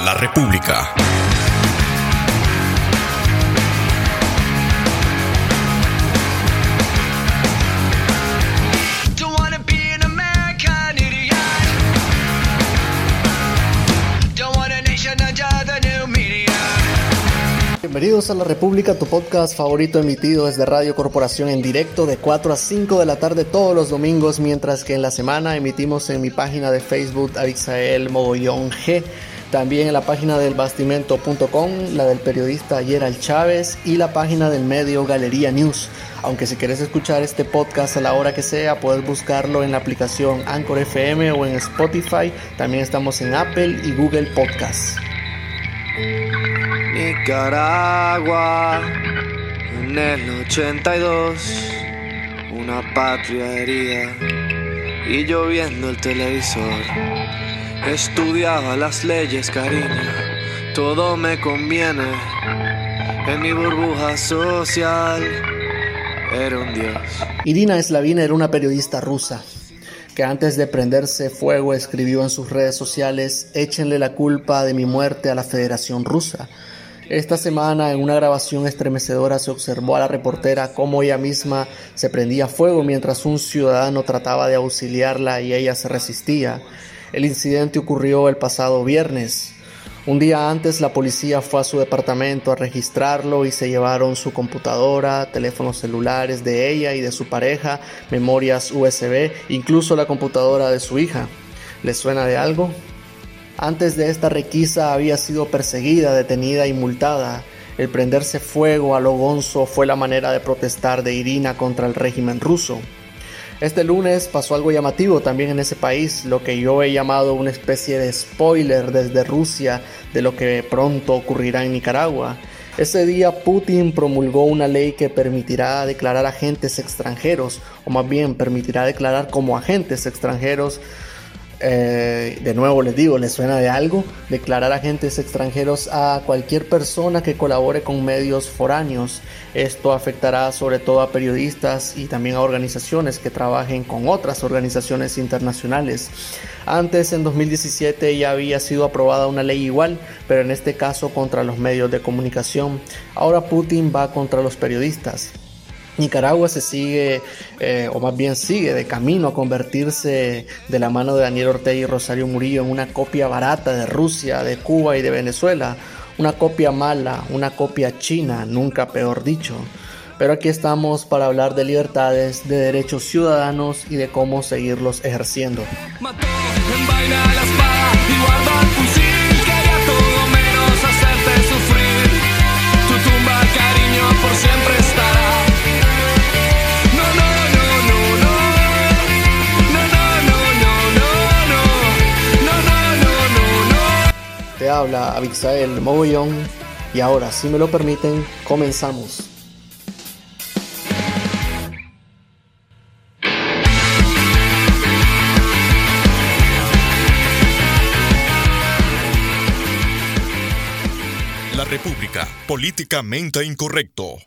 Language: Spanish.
La República. Bienvenidos a La República, tu podcast favorito emitido desde Radio Corporación en directo de 4 a 5 de la tarde todos los domingos, mientras que en la semana emitimos en mi página de Facebook Abixael Mogollón G, también en la página del bastimento.com, la del periodista Gerald Chávez y la página del medio Galería News. Aunque si quieres escuchar este podcast a la hora que sea, puedes buscarlo en la aplicación Anchor FM o en Spotify. También estamos en Apple y Google Podcasts. Nicaragua, en el 82, una patria herida y yo viendo el televisor. Estudiaba las leyes, cariño, todo me conviene. En mi burbuja social era un dios. Irina Slavina era una periodista rusa que antes de prenderse fuego escribió en sus redes sociales, échenle la culpa de mi muerte a la Federación Rusa. Esta semana en una grabación estremecedora se observó a la reportera cómo ella misma se prendía fuego mientras un ciudadano trataba de auxiliarla y ella se resistía. El incidente ocurrió el pasado viernes. Un día antes la policía fue a su departamento a registrarlo y se llevaron su computadora, teléfonos celulares de ella y de su pareja, memorias USB, incluso la computadora de su hija. ¿Les suena de algo? Antes de esta requisa había sido perseguida, detenida y multada. El prenderse fuego a lo gonzo fue la manera de protestar de Irina contra el régimen ruso. Este lunes pasó algo llamativo también en ese país, lo que yo he llamado una especie de spoiler desde Rusia de lo que pronto ocurrirá en Nicaragua. Ese día Putin promulgó una ley que permitirá declarar agentes extranjeros, o más bien permitirá declarar como agentes extranjeros eh, de nuevo les digo, les suena de algo, declarar agentes extranjeros a cualquier persona que colabore con medios foráneos. Esto afectará sobre todo a periodistas y también a organizaciones que trabajen con otras organizaciones internacionales. Antes, en 2017, ya había sido aprobada una ley igual, pero en este caso contra los medios de comunicación. Ahora Putin va contra los periodistas. Nicaragua se sigue, eh, o más bien sigue, de camino a convertirse de la mano de Daniel Ortega y Rosario Murillo en una copia barata de Rusia, de Cuba y de Venezuela. Una copia mala, una copia china, nunca peor dicho. Pero aquí estamos para hablar de libertades, de derechos ciudadanos y de cómo seguirlos ejerciendo. Te habla Abixael Mogollón y ahora, si me lo permiten, comenzamos. La República, políticamente incorrecto.